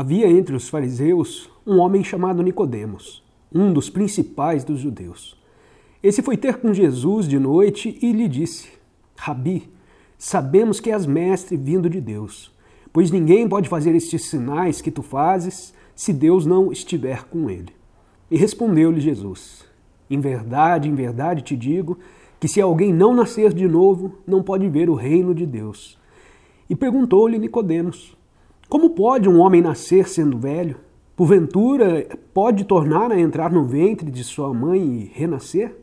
Havia entre os fariseus um homem chamado Nicodemos, um dos principais dos judeus. Esse foi ter com Jesus de noite e lhe disse: Rabi, sabemos que és mestre vindo de Deus, pois ninguém pode fazer estes sinais que tu fazes se Deus não estiver com ele. E respondeu-lhe Jesus: Em verdade, em verdade te digo que se alguém não nascer de novo, não pode ver o reino de Deus. E perguntou-lhe Nicodemos: como pode um homem nascer sendo velho? Porventura, pode tornar a entrar no ventre de sua mãe e renascer?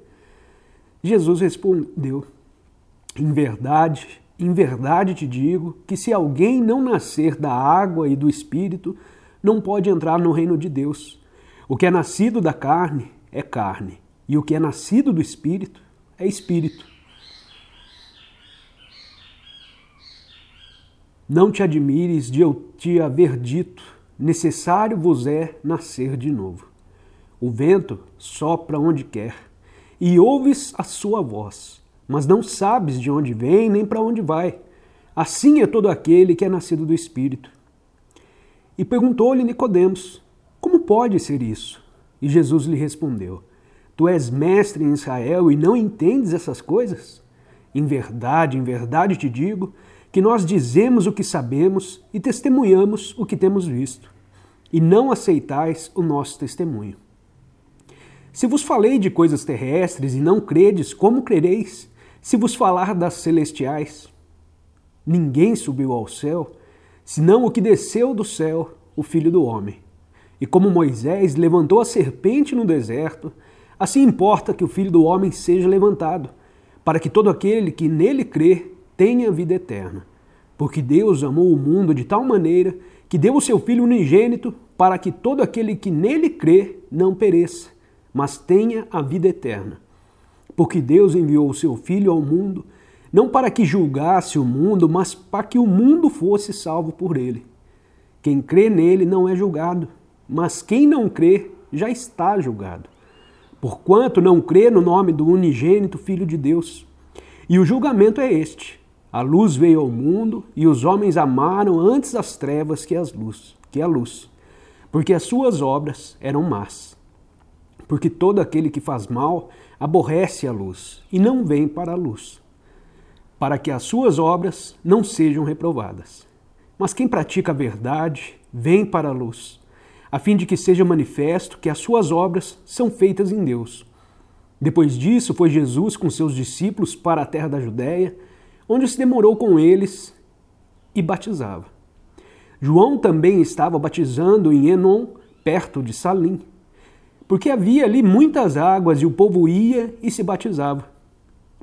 Jesus respondeu: Em verdade, em verdade te digo que se alguém não nascer da água e do espírito, não pode entrar no reino de Deus. O que é nascido da carne é carne, e o que é nascido do espírito é espírito. Não te admires de eu te haver dito: necessário vos é nascer de novo. O vento sopra onde quer, e ouves a sua voz, mas não sabes de onde vem nem para onde vai. Assim é todo aquele que é nascido do Espírito. E perguntou-lhe Nicodemos: Como pode ser isso? E Jesus lhe respondeu: Tu és mestre em Israel e não entendes essas coisas? Em verdade, em verdade te digo que nós dizemos o que sabemos e testemunhamos o que temos visto, e não aceitais o nosso testemunho. Se vos falei de coisas terrestres e não credes, como crereis se vos falar das celestiais? Ninguém subiu ao céu, senão o que desceu do céu, o Filho do Homem. E como Moisés levantou a serpente no deserto, assim importa que o Filho do Homem seja levantado, para que todo aquele que nele crê tenha vida eterna. Porque Deus amou o mundo de tal maneira que deu o seu Filho unigênito para que todo aquele que nele crê não pereça, mas tenha a vida eterna. Porque Deus enviou o seu Filho ao mundo, não para que julgasse o mundo, mas para que o mundo fosse salvo por ele. Quem crê nele não é julgado, mas quem não crê já está julgado. Porquanto não crê no nome do unigênito Filho de Deus. E o julgamento é este: a luz veio ao mundo e os homens amaram antes as trevas que, as luz, que a luz, porque as suas obras eram más. Porque todo aquele que faz mal aborrece a luz e não vem para a luz, para que as suas obras não sejam reprovadas. Mas quem pratica a verdade vem para a luz, a fim de que seja manifesto que as suas obras são feitas em Deus. Depois disso, foi Jesus com seus discípulos para a terra da Judéia onde se demorou com eles e batizava. João também estava batizando em Enon, perto de Salim, porque havia ali muitas águas e o povo ia e se batizava,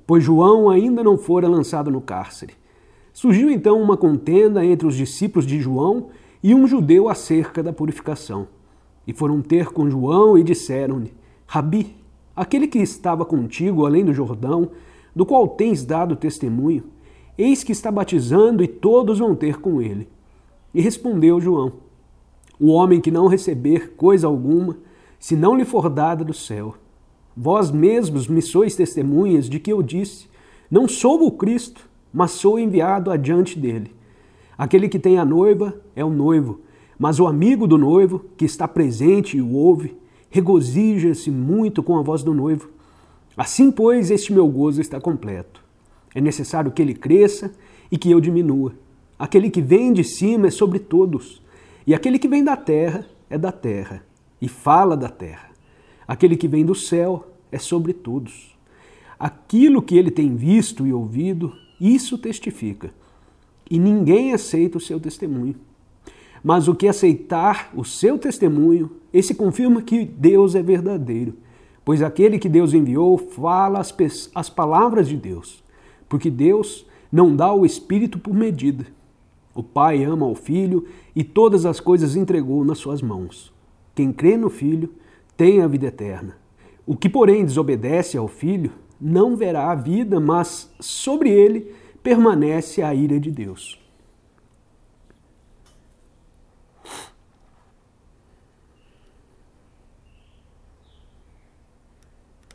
pois João ainda não fora lançado no cárcere. Surgiu então uma contenda entre os discípulos de João e um judeu acerca da purificação. E foram ter com João e disseram-lhe: Rabi, aquele que estava contigo além do Jordão, do qual tens dado testemunho, eis que está batizando e todos vão ter com ele. E respondeu João: O homem que não receber coisa alguma, se não lhe for dada do céu. Vós mesmos me sois testemunhas de que eu disse: Não sou o Cristo, mas sou enviado adiante dele. Aquele que tem a noiva é o noivo, mas o amigo do noivo, que está presente e o ouve, regozija-se muito com a voz do noivo Assim, pois, este meu gozo está completo. É necessário que ele cresça e que eu diminua. Aquele que vem de cima é sobre todos, e aquele que vem da terra é da terra, e fala da terra. Aquele que vem do céu é sobre todos. Aquilo que ele tem visto e ouvido, isso testifica. E ninguém aceita o seu testemunho. Mas o que aceitar o seu testemunho, esse confirma que Deus é verdadeiro Pois aquele que Deus enviou fala as, as palavras de Deus, porque Deus não dá o Espírito por medida. O Pai ama o Filho e todas as coisas entregou nas suas mãos. Quem crê no Filho tem a vida eterna. O que, porém, desobedece ao Filho não verá a vida, mas sobre ele permanece a ira de Deus.